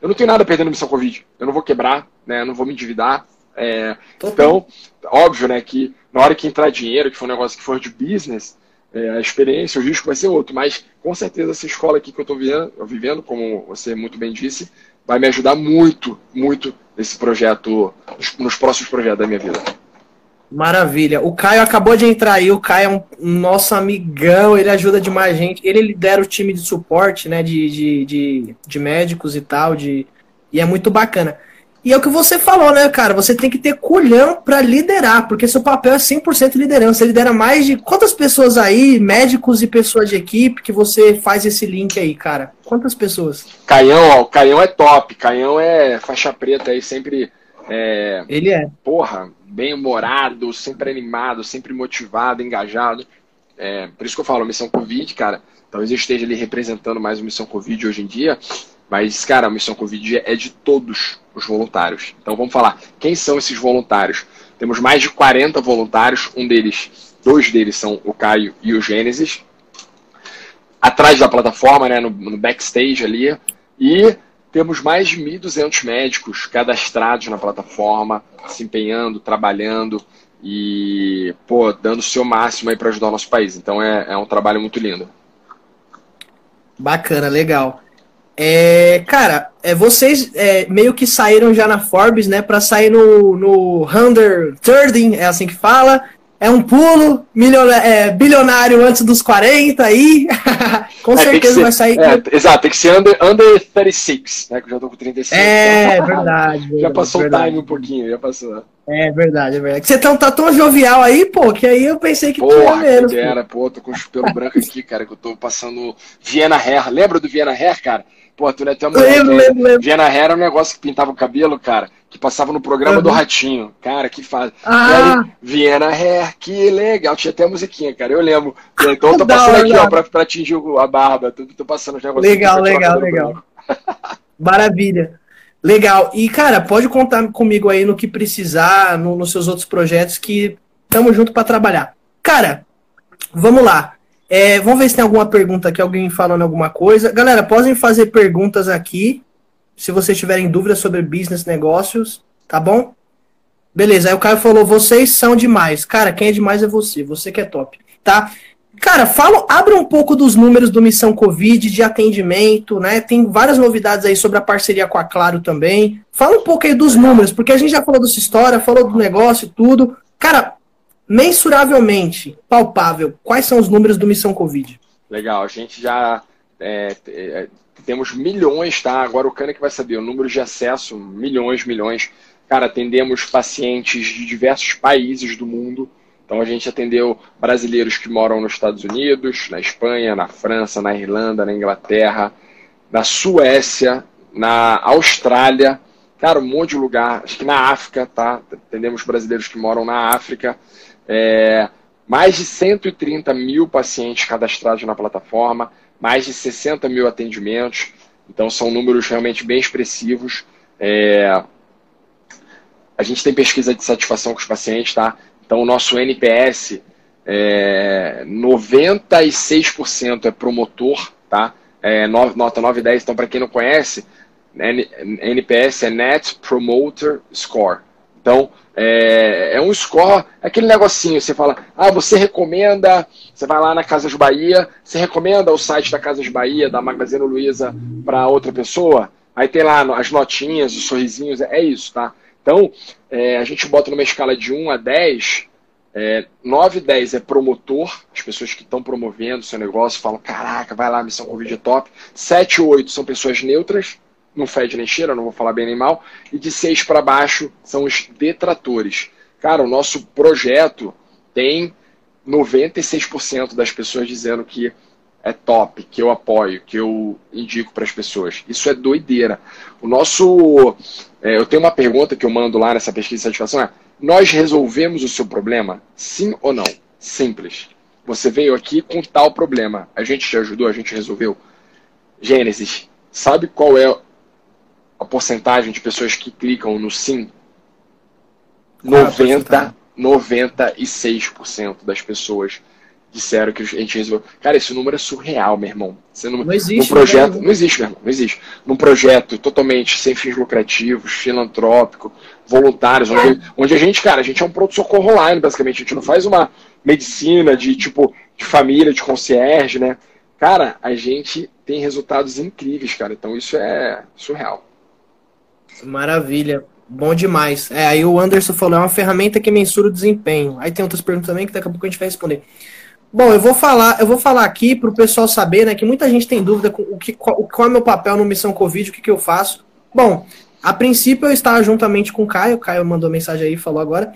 Eu não tenho nada na Missão Covid, eu não vou quebrar, né? Eu não vou me endividar. É... Então, óbvio, né, que na hora que entrar dinheiro, que for um negócio que for de business, é, a experiência, o risco vai ser outro. Mas com certeza essa escola aqui que eu estou vivendo, como você muito bem disse, vai me ajudar muito, muito nesse projeto, nos próximos projetos da minha vida. Maravilha. O Caio acabou de entrar aí. O Caio é um nosso amigão, ele ajuda demais a gente. Ele lidera o time de suporte, né? De, de, de, de médicos e tal. De, e é muito bacana. E é o que você falou, né, cara? Você tem que ter culhão para liderar, porque seu papel é 100% liderança. Você lidera mais de quantas pessoas aí, médicos e pessoas de equipe, que você faz esse link aí, cara? Quantas pessoas? Caião, ó, o Caião é top. Caião é faixa preta aí, sempre. É, Ele é. Porra, bem humorado, sempre animado, sempre motivado, engajado. É, por isso que eu falo, Missão Covid, cara. Talvez eu esteja ali representando mais o Missão Covid hoje em dia. Mas, cara, a Missão Covid é de todos os voluntários. Então vamos falar, quem são esses voluntários? Temos mais de 40 voluntários, um deles, dois deles são o Caio e o Gênesis. Atrás da plataforma, né, no, no backstage ali. E temos mais de 1.200 médicos cadastrados na plataforma, se empenhando, trabalhando e, pô, dando o seu máximo aí para ajudar o nosso país. Então é, é um trabalho muito lindo. Bacana, legal. É, cara, é, vocês é, meio que saíram já na Forbes, né? Para sair no, no 130, é assim que fala. É um pulo é, bilionário antes dos 40 aí. [laughs] com é, certeza ser, vai sair. É, exato, tem que ser under, under 36, né? Que eu já tô com 35. É, verdade, verdade. Já passou verdade. o time um pouquinho, já passou. É verdade, é verdade. Você tá, tá tão jovial aí, pô, que aí eu pensei que tinha menos. Era, pô, tô com o pelo branco aqui, cara, que eu tô passando Viena Hair. Lembra do Viena Hair, cara? Pô, tu é tão lembro, lembro, lembro. Viena Hair era um negócio que pintava o cabelo, cara, que passava no programa uhum. do Ratinho. Cara, que faz. Ah. Viena Hair, que legal. Tinha até a musiquinha, cara. Eu lembro. Então eu tô [laughs] passando aqui, ó, pra, pra atingir a barba. Tô, tô passando os negócios. Legal, legal, legal. [laughs] Maravilha. Legal. E, cara, pode contar comigo aí no que precisar, no, nos seus outros projetos, que estamos junto para trabalhar. Cara, vamos lá. É, vamos ver se tem alguma pergunta aqui, alguém falando alguma coisa. Galera, podem fazer perguntas aqui, se vocês tiverem dúvidas sobre business, negócios, tá bom? Beleza, aí o Caio falou, vocês são demais. Cara, quem é demais é você, você que é top, tá? Cara, fala, abra um pouco dos números do Missão Covid, de atendimento, né? Tem várias novidades aí sobre a parceria com a Claro também. Fala um pouco aí dos números, porque a gente já falou dessa história, falou do negócio e tudo. Cara, mensuravelmente, palpável, quais são os números do Missão Covid? Legal, a gente já é, é, temos milhões, tá? Agora o Cana que vai saber, o número de acesso, milhões, milhões. Cara, atendemos pacientes de diversos países do mundo. Então a gente atendeu brasileiros que moram nos Estados Unidos, na Espanha, na França, na Irlanda, na Inglaterra, na Suécia, na Austrália, cara, um monte de lugar. Acho que na África, tá? Atendemos brasileiros que moram na África. É, mais de 130 mil pacientes cadastrados na plataforma, mais de 60 mil atendimentos. Então, são números realmente bem expressivos. É, a gente tem pesquisa de satisfação com os pacientes, tá? Então, o nosso NPS, é, 96% é promotor, tá? É, nota 9 e 10. Então, para quem não conhece, NPS é Net Promoter Score. Então, é, é, um score, é aquele negocinho, você fala, ah, você recomenda, você vai lá na Casas Bahia, você recomenda o site da Casas Bahia, da Magazine Luiza, para outra pessoa? Aí tem lá as notinhas, os sorrisinhos, é isso, tá? Então, é, a gente bota numa escala de 1 a 10, é, 9 e 10 é promotor, as pessoas que estão promovendo o seu negócio falam, caraca, vai lá, missão Covid é top. 7 e 8 são pessoas neutras, não fede nem cheira, não vou falar bem nem mal, e de seis para baixo são os detratores. Cara, o nosso projeto tem 96% das pessoas dizendo que é top, que eu apoio, que eu indico para as pessoas. Isso é doideira. O nosso. É, eu tenho uma pergunta que eu mando lá nessa pesquisa de satisfação: é, nós resolvemos o seu problema? Sim ou não? Simples. Você veio aqui com tal problema. A gente te ajudou, a gente resolveu. Gênesis, sabe qual é a porcentagem de pessoas que clicam no sim, 90, 96% das pessoas disseram que a gente resolveu. Cara, esse número é surreal, meu irmão. Você não, não existe. Num projeto, não existe, meu irmão, não existe. Num projeto totalmente sem fins lucrativos, filantrópico, voluntários, onde, onde a gente, cara, a gente é um pronto-socorro online, basicamente. A gente não faz uma medicina de tipo de família, de concierge, né? Cara, a gente tem resultados incríveis, cara. Então isso é surreal. Maravilha. Bom demais. É, aí o Anderson falou, é uma ferramenta que mensura o desempenho. Aí tem outras perguntas também que daqui a pouco a gente vai responder. Bom, eu vou falar, eu vou falar aqui para o pessoal saber, né, que muita gente tem dúvida com o que qual, qual é meu papel no Missão Covid, o que, que eu faço. Bom, a princípio eu estava juntamente com o Caio, o Caio mandou mensagem aí, falou agora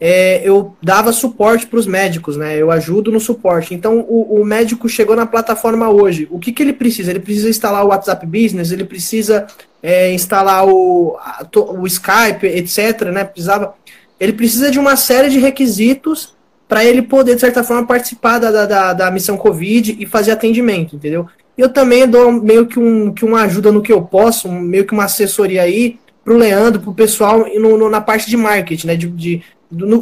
é, eu dava suporte para os médicos, né? Eu ajudo no suporte. Então, o, o, médico chegou na plataforma hoje. O que, que ele precisa? Ele precisa instalar o WhatsApp Business, ele precisa é, instalar o, o Skype, etc. Né? Precisava, ele precisa de uma série de requisitos para ele poder, de certa forma, participar da, da, da missão Covid e fazer atendimento, entendeu? Eu também dou meio que, um, que uma ajuda no que eu posso, meio que uma assessoria aí para o Leandro, para o pessoal no, no, na parte de marketing, né? De, de,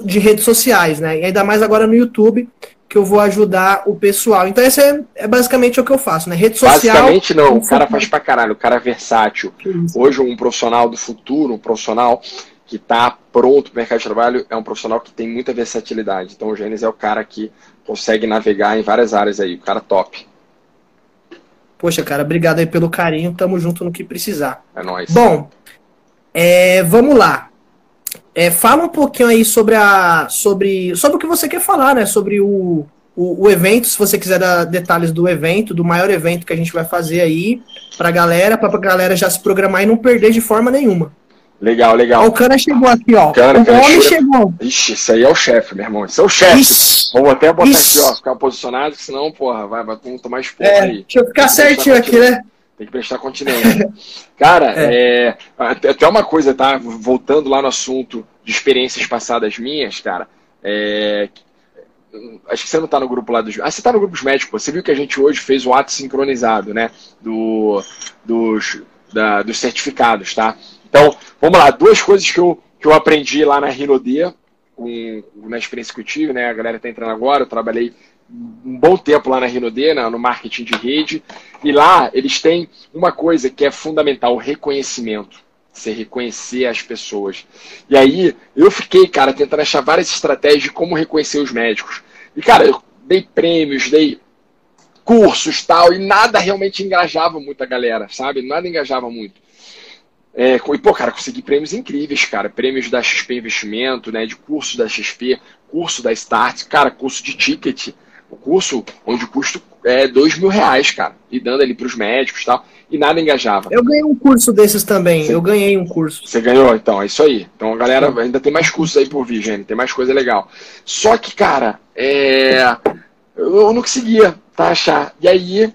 de redes sociais, né? E ainda mais agora no YouTube, que eu vou ajudar o pessoal. Então, esse é, é basicamente o que eu faço, né? Rede social. Basicamente, não. O cara faz pra caralho, o cara é versátil. Hoje, um profissional do futuro, um profissional que está pronto para o mercado de trabalho, é um profissional que tem muita versatilidade. Então, o Gênesis é o cara que consegue navegar em várias áreas aí, o cara top. Poxa, cara, obrigado aí pelo carinho. Tamo junto no que precisar. É nóis. Bom, é, vamos lá. É, fala um pouquinho aí sobre a sobre sobre o que você quer falar, né? Sobre o, o, o, evento, se você quiser dar detalhes do evento, do maior evento que a gente vai fazer aí pra galera, pra, pra galera já se programar e não perder de forma nenhuma. Legal, legal. Ó, o cara chegou aqui, ó. O homem chega... chegou. Ixi, isso aí é o chefe, meu irmão. Isso é o chefe. Vamos até botar Ixi. aqui, ó, ficar posicionado, senão, porra, vai, vai tomar esporro é, aí. Deixa eu ficar certinho aqui, né? Tem que prestar continência. [laughs] Cara, é. é. até uma coisa, tá? Voltando lá no assunto de experiências passadas minhas, cara. É, acho que você não tá no grupo lá dos. Ah, você tá no grupo dos médicos, Você viu que a gente hoje fez o ato sincronizado, né? Do, dos, da, dos certificados, tá? Então, vamos lá. Duas coisas que eu, que eu aprendi lá na Rinode, com, na experiência que eu tive, né? A galera tá entrando agora. Eu trabalhei um bom tempo lá na Rinode, no marketing de rede, e lá eles têm uma coisa que é fundamental, o reconhecimento. Você reconhecer as pessoas. E aí, eu fiquei, cara, tentando achar várias estratégias de como reconhecer os médicos. E, cara, eu dei prêmios, dei cursos tal, e nada realmente engajava muito a galera, sabe? Nada engajava muito. É, e, pô, cara, consegui prêmios incríveis, cara. Prêmios da XP Investimento, né? De curso da XP, curso da Start, cara, curso de ticket o curso onde o custo é dois mil reais, cara, e dando ali para os médicos e tal, e nada engajava. Eu ganhei um curso desses também, Sim. eu ganhei um curso. Você ganhou, então, é isso aí. Então a galera ainda tem mais cursos aí por vir, gente, tem mais coisa legal. Só que, cara, é... eu não conseguia tá, achar. E aí,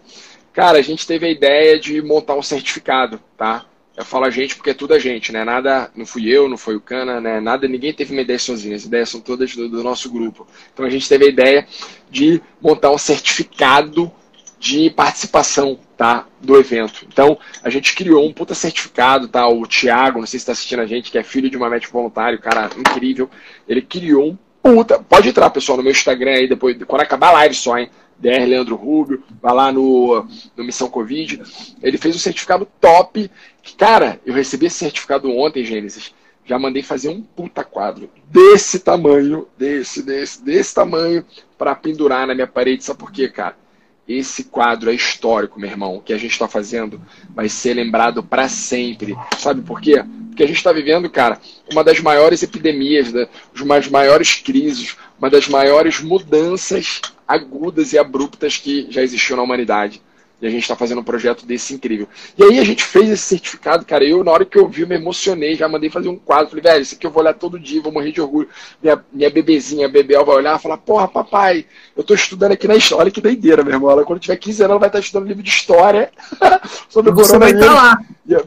cara, a gente teve a ideia de montar um certificado, tá? Eu falo a gente porque é tudo a gente, né? Nada, não fui eu, não foi o Cana, né? Nada, ninguém teve uma ideia sozinho. As ideias são todas do, do nosso grupo. Então a gente teve a ideia de montar um certificado de participação, tá? Do evento. Então a gente criou um puta certificado, tá? O Thiago, não sei se está assistindo a gente, que é filho de uma médico voluntário, cara incrível. Ele criou um puta. Pode entrar, pessoal, no meu Instagram aí depois, quando acabar a live só, hein? DR Leandro Rubio, vai lá no, no Missão Covid. Ele fez um certificado top. Que, cara, eu recebi esse certificado ontem, Gênesis. Já mandei fazer um puta quadro desse tamanho, desse, desse, desse tamanho, para pendurar na minha parede. Sabe por quê, cara? Esse quadro é histórico, meu irmão. O que a gente está fazendo vai ser lembrado para sempre. Sabe por quê? Porque a gente está vivendo, cara, uma das maiores epidemias, né? uma das maiores crises, uma das maiores mudanças agudas e abruptas que já existiu na humanidade. E a gente está fazendo um projeto desse incrível. E aí a gente fez esse certificado, cara. Eu, na hora que eu vi, me emocionei. Já mandei fazer um quadro. Falei, velho, isso aqui eu vou olhar todo dia, vou morrer de orgulho. Minha, minha bebezinha, a Bebel, vai olhar e falar: Porra, papai, eu tô estudando aqui na história. Olha que doideira, meu irmão. Ela, quando tiver 15 anos, ela vai estar estudando livro de história [laughs] sobre o Você vai estar lá.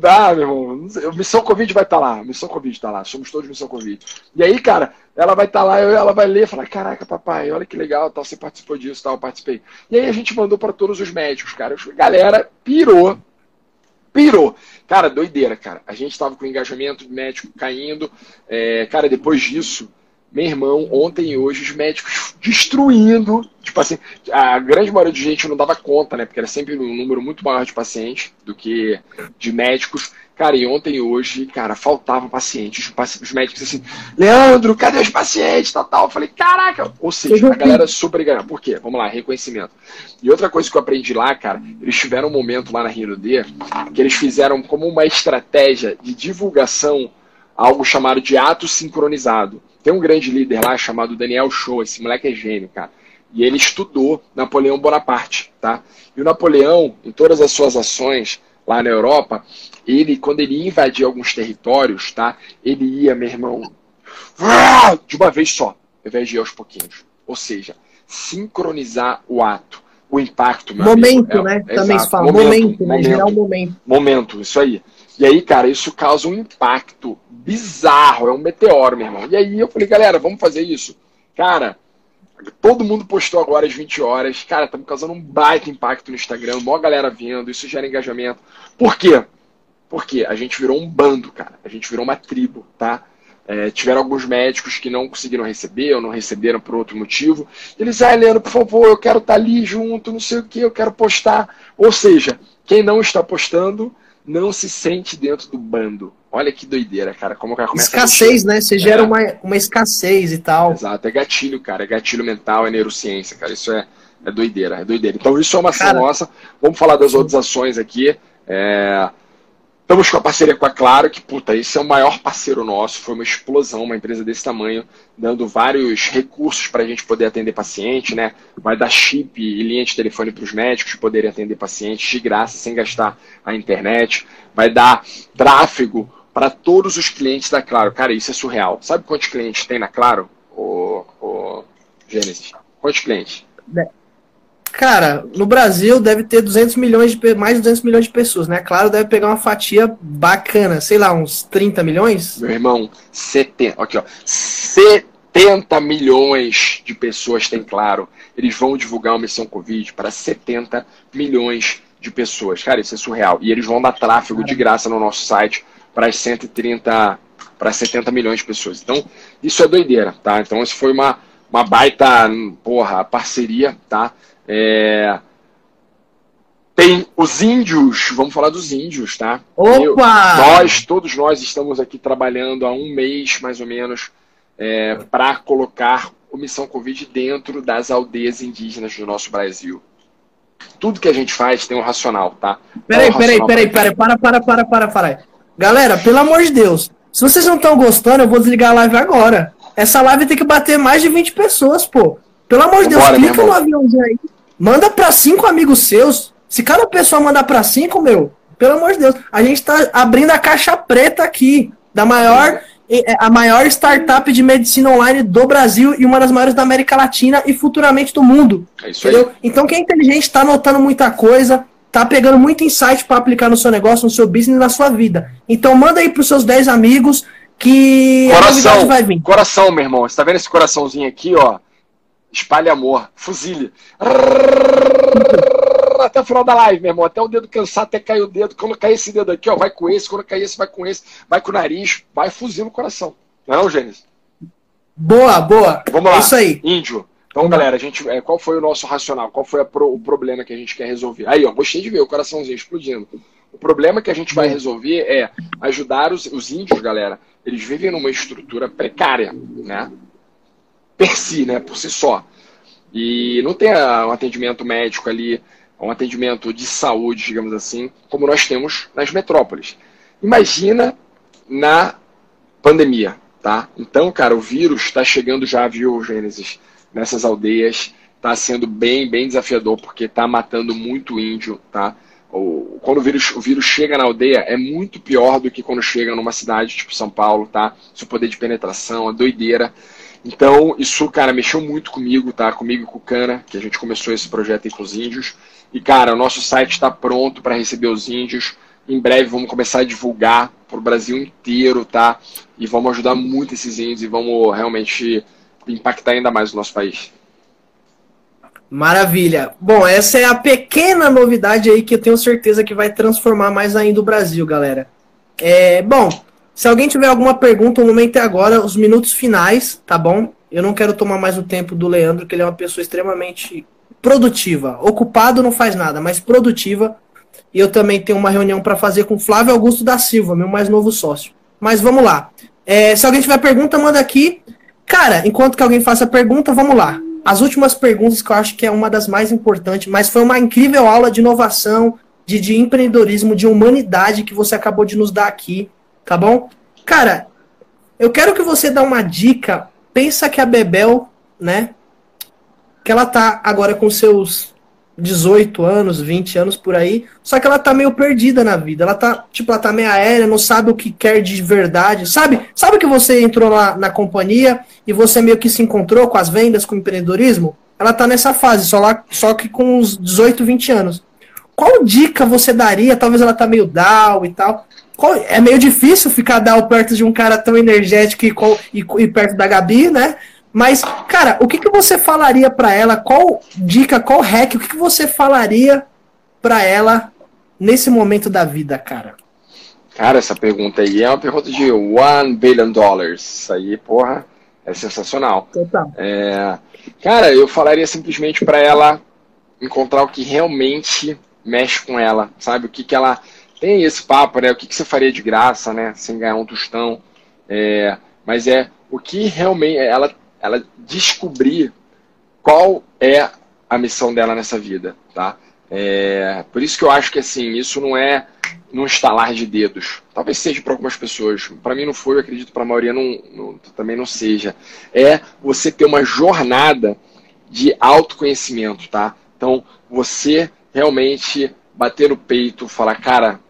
Ah, meu irmão. Missão Covid vai estar lá. Missão Covid está lá. Somos todos Missão Covid. E aí, cara, ela vai estar tá lá, ela vai ler e falar: Caraca, papai, olha que legal, tal, você participou disso, tal, eu participei. E aí a gente mandou para todos os médicos, cara. A galera pirou. Pirou. Cara, doideira, cara. A gente estava com o engajamento médico caindo. É, cara, depois disso, meu irmão, ontem e hoje, os médicos destruindo. Tipo assim, a grande maioria de gente não dava conta, né? Porque era sempre um número muito maior de pacientes do que de médicos. Cara, e ontem e hoje, cara, faltava pacientes. Os médicos assim, Leandro, cadê os pacientes? Tal, tal. Eu falei, caraca. Ou seja, a galera super ganhou. Por quê? Vamos lá, reconhecimento. E outra coisa que eu aprendi lá, cara, eles tiveram um momento lá na Rio D que eles fizeram como uma estratégia de divulgação algo chamado de ato sincronizado. Tem um grande líder lá chamado Daniel Show, esse moleque é gênio, cara. E ele estudou Napoleão Bonaparte, tá? E o Napoleão, em todas as suas ações lá na Europa, ele, quando ele invadia alguns territórios, tá? Ele ia, meu irmão, de uma vez só, ao invés de ir aos pouquinhos. Ou seja, sincronizar o ato, o impacto. momento, amigo, é, né? É, Também exato. se fala momento, momento né? Gerar um momento. Momento, isso aí. E aí, cara, isso causa um impacto bizarro, é um meteoro, meu irmão. E aí eu falei, galera, vamos fazer isso. Cara, todo mundo postou agora às 20 horas. Cara, estamos causando um baita impacto no Instagram, maior galera vendo, isso gera engajamento. Por quê? Porque a gente virou um bando, cara. A gente virou uma tribo, tá? É, tiveram alguns médicos que não conseguiram receber ou não receberam por outro motivo. Eles, ah, Leandro, por favor, eu quero estar tá ali junto, não sei o que, eu quero postar. Ou seja, quem não está postando não se sente dentro do bando. Olha que doideira, cara. Como que começa Escassez, né? Você gera é. uma, uma escassez e tal. Exato, é gatilho, cara. É gatilho mental, é neurociência, cara. Isso é, é doideira, é doideira. Então, isso é uma ação cara, nossa. Vamos falar das outras ações aqui. É, Estamos com a parceria com a Claro, que, puta, esse é o maior parceiro nosso, foi uma explosão, uma empresa desse tamanho, dando vários recursos para a gente poder atender paciente, né? Vai dar chip e linha de telefone para os médicos poderem atender pacientes de graça, sem gastar a internet. Vai dar tráfego para todos os clientes da Claro. Cara, isso é surreal. Sabe quantos clientes tem na Claro, o, o Gênesis? Quantos clientes? Cara, no Brasil deve ter 200 milhões de mais de 200 milhões de pessoas, né? Claro, deve pegar uma fatia bacana, sei lá, uns 30 milhões? Meu irmão, 70, aqui ó, 70 milhões de pessoas tem Claro. Eles vão divulgar uma missão Covid para 70 milhões de pessoas. Cara, isso é surreal. E eles vão dar tráfego de graça no nosso site para as 130 para 70 milhões de pessoas. Então, isso é doideira, tá? Então, isso foi uma uma baita, porra, parceria, tá? É, tem os índios, vamos falar dos índios, tá? Opa! Eu, nós, todos nós estamos aqui trabalhando há um mês, mais ou menos, é, para colocar o Missão Covid dentro das aldeias indígenas do nosso Brasil. Tudo que a gente faz tem um racional, tá? Peraí, um peraí, peraí, peraí, para, para, para, para, para. Galera, pelo amor de Deus, se vocês não estão gostando, eu vou desligar a live agora. Essa live tem que bater mais de 20 pessoas, pô. Pelo amor de Deus, clica no aviãozinho aí. Manda para cinco amigos seus, se cada pessoa mandar para cinco, meu, pelo amor de Deus, a gente está abrindo a caixa preta aqui da maior é, a maior startup de medicina online do Brasil e uma das maiores da América Latina e futuramente do mundo. É isso entendeu? Aí. Então quem é inteligente está anotando muita coisa, tá pegando muito insight para aplicar no seu negócio, no seu business, na sua vida. Então manda aí pros seus 10 amigos que coração, vai vir. Coração, meu irmão. Você tá vendo esse coraçãozinho aqui, ó? Espalhe amor, fuzile até o final da live, meu irmão. Até o dedo cansar, até cair o dedo. Quando cair esse dedo aqui, ó, vai com esse. Quando cair esse, vai com esse. Vai com o nariz. Vai fuzil no coração. Não é não, Gênesis? Boa, boa. Vamos lá. É isso aí. Índio. Então, galera, a gente, é, qual foi o nosso racional? Qual foi pro, o problema que a gente quer resolver? Aí, ó, gostei de ver o coraçãozinho explodindo. O problema que a gente vai resolver é ajudar os, os índios, galera. Eles vivem numa estrutura precária, né? Per si, né? Por si só. E não tem um atendimento médico ali um atendimento de saúde, digamos assim, como nós temos nas metrópoles. Imagina na pandemia, tá? Então, cara, o vírus está chegando já, viu, Gênesis, nessas aldeias, está sendo bem, bem desafiador, porque está matando muito índio, tá? quando o vírus, o vírus chega na aldeia, é muito pior do que quando chega numa cidade tipo São Paulo, tá? Seu poder de penetração, a doideira. Então, isso, cara, mexeu muito comigo, tá? Comigo e com o Cana, que a gente começou esse projeto aí com os índios. E, cara, o nosso site está pronto para receber os índios. Em breve vamos começar a divulgar para o Brasil inteiro, tá? E vamos ajudar muito esses índios e vamos realmente impactar ainda mais o nosso país. Maravilha. Bom, essa é a pequena novidade aí que eu tenho certeza que vai transformar mais ainda o Brasil, galera. É, bom, se alguém tiver alguma pergunta, o momento é agora, os minutos finais, tá bom? Eu não quero tomar mais o tempo do Leandro, que ele é uma pessoa extremamente produtiva. Ocupado não faz nada, mas produtiva. E eu também tenho uma reunião para fazer com Flávio Augusto da Silva, meu mais novo sócio. Mas vamos lá. É, se alguém tiver pergunta, manda aqui. Cara, enquanto que alguém faça pergunta, vamos lá. As últimas perguntas que eu acho que é uma das mais importantes, mas foi uma incrível aula de inovação, de, de empreendedorismo, de humanidade que você acabou de nos dar aqui, tá bom? Cara, eu quero que você dê uma dica. Pensa que a Bebel, né, que ela tá agora com seus 18 anos, 20 anos por aí, só que ela tá meio perdida na vida. Ela tá, tipo, ela tá meio aérea, não sabe o que quer de verdade. Sabe? Sabe que você entrou lá na companhia e você meio que se encontrou com as vendas, com o empreendedorismo? Ela tá nessa fase, só, lá, só que com uns 18, 20 anos. Qual dica você daria? Talvez ela tá meio down e tal. Qual, é meio difícil ficar down perto de um cara tão energético e, e, e perto da Gabi, né? Mas, cara, o que, que você falaria para ela? Qual dica, qual hack, o que, que você falaria para ela nesse momento da vida, cara? Cara, essa pergunta aí é uma pergunta de one billion dollars. Isso aí, porra, é sensacional. Total. É, cara, eu falaria simplesmente para ela encontrar o que realmente mexe com ela, sabe? O que, que ela tem esse papo, né? O que, que você faria de graça, né? Sem ganhar um tostão. É, mas é o que realmente ela ela descobrir qual é a missão dela nessa vida, tá? É, por isso que eu acho que assim, isso não é num estalar de dedos. Talvez seja para algumas pessoas. Para mim não foi, eu acredito para a maioria não, não, também não seja. É você ter uma jornada de autoconhecimento, tá? Então, você realmente bater no peito, falar, cara,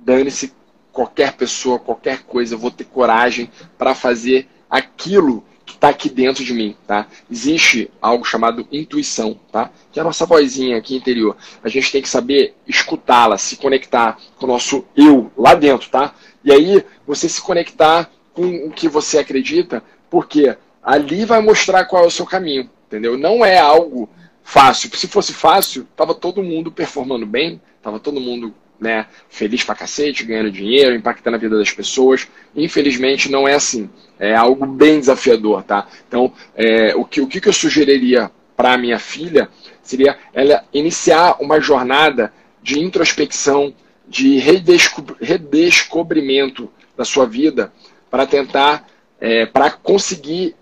dane-se qualquer pessoa, qualquer coisa, eu vou ter coragem para fazer aquilo que está aqui dentro de mim, tá? Existe algo chamado intuição, tá? Que é a nossa vozinha aqui interior. A gente tem que saber escutá-la, se conectar com o nosso eu lá dentro, tá? E aí você se conectar com o que você acredita, porque ali vai mostrar qual é o seu caminho, entendeu? Não é algo fácil. Se fosse fácil, tava todo mundo performando bem, tava todo mundo né, feliz pra cacete, ganhando dinheiro, impactando a vida das pessoas. Infelizmente não é assim. É algo bem desafiador, tá? Então, é, o, que, o que eu sugeriria para minha filha seria ela iniciar uma jornada de introspecção, de redescobrimento da sua vida para tentar, é, para conseguir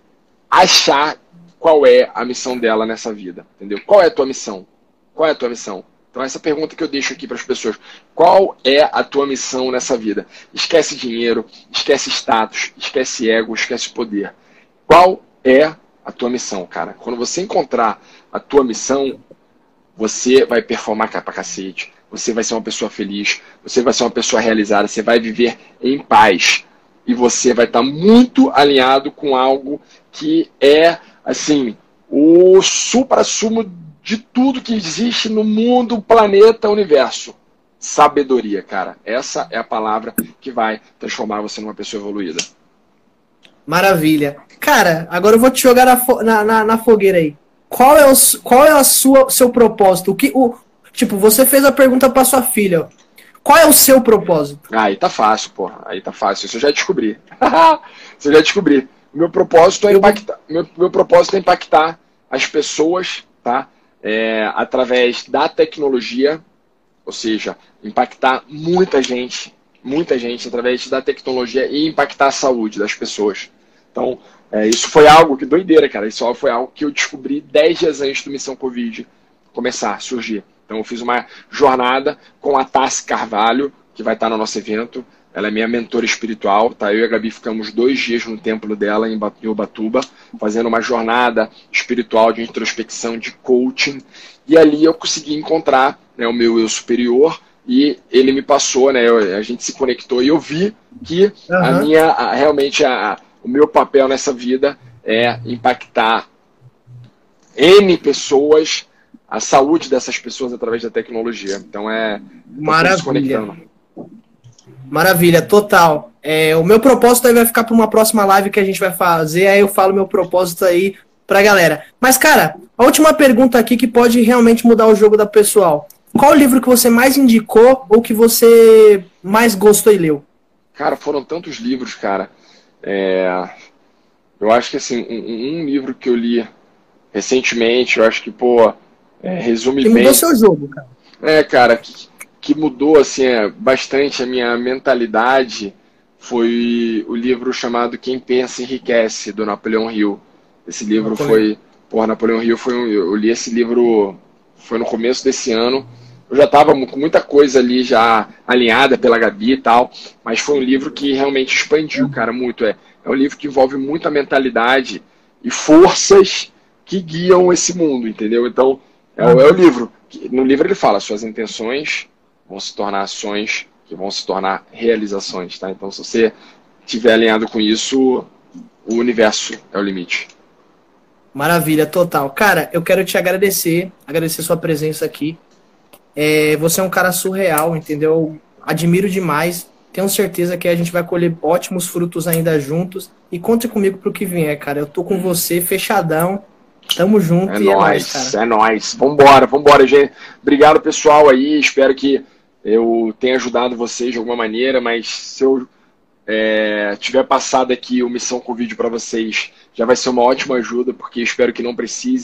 achar qual é a missão dela nessa vida, entendeu? Qual é a tua missão? Qual é a tua missão? Então essa pergunta que eu deixo aqui para as pessoas, qual é a tua missão nessa vida? Esquece dinheiro, esquece status, esquece ego, esquece poder. Qual é a tua missão, cara? Quando você encontrar a tua missão, você vai performar pra cacete, você vai ser uma pessoa feliz, você vai ser uma pessoa realizada, você vai viver em paz. E você vai estar muito alinhado com algo que é, assim, o supra-sumo de tudo que existe no mundo, planeta, universo. Sabedoria, cara. Essa é a palavra que vai transformar você numa pessoa evoluída. Maravilha. Cara, agora eu vou te jogar na, na, na fogueira aí. Qual é o qual é a sua seu propósito? O que o tipo, você fez a pergunta para sua filha. Qual é o seu propósito? Aí tá fácil, porra. Aí tá fácil. Isso eu já descobri. [laughs] Isso eu já descobri. Meu propósito é impactar, meu, meu propósito é impactar as pessoas, tá? É, através da tecnologia, ou seja, impactar muita gente, muita gente através da tecnologia e impactar a saúde das pessoas. Então, é, isso foi algo que doideira, cara. Isso foi algo que eu descobri 10 dias antes do Missão Covid começar, surgir. Então, eu fiz uma jornada com a Tassi Carvalho, que vai estar no nosso evento. Ela é minha mentora espiritual, tá? Eu e a Gabi ficamos dois dias no templo dela, em Ubatuba, fazendo uma jornada espiritual de introspecção, de coaching. E ali eu consegui encontrar né, o meu eu superior e ele me passou, né? A gente se conectou e eu vi que uhum. a minha, a, realmente a, o meu papel nessa vida é impactar N pessoas, a saúde dessas pessoas através da tecnologia. Então é. Maravilha. Maravilha, total. É, o meu propósito aí vai ficar para uma próxima live que a gente vai fazer, aí eu falo meu propósito aí pra galera. Mas, cara, a última pergunta aqui que pode realmente mudar o jogo da pessoal. Qual o livro que você mais indicou ou que você mais gostou e leu? Cara, foram tantos livros, cara. É, eu acho que assim, um, um, livro que eu li recentemente, eu acho que, pô, é, resume que bem. mudou seu jogo, cara. É, cara, que, que mudou assim, é, bastante a minha mentalidade foi o livro chamado Quem Pensa Enriquece, do Napoleão Hill. Esse livro Napoleão. foi. Porra, Napoleão Hill foi um, Eu li esse livro. Foi no começo desse ano eu já estava com muita coisa ali já alinhada pela Gabi e tal, mas foi um livro que realmente expandiu, cara, muito. É, é um livro que envolve muita mentalidade e forças que guiam esse mundo, entendeu? Então, é, é o livro. No livro ele fala, suas intenções vão se tornar ações que vão se tornar realizações, tá? Então, se você estiver alinhado com isso, o universo é o limite. Maravilha, total. Cara, eu quero te agradecer, agradecer sua presença aqui. É, você é um cara surreal, entendeu? Admiro demais. Tenho certeza que a gente vai colher ótimos frutos ainda juntos. E conte comigo pro que vier, cara. Eu tô com você fechadão. Tamo junto é e nóis, é nóis, cara. É nóis. Vambora, vambora, gente. Obrigado, pessoal, aí. Espero que eu tenha ajudado vocês de alguma maneira, mas se eu é, tiver passado aqui o Missão com vídeo para vocês, já vai ser uma ótima ajuda, porque espero que não precisem.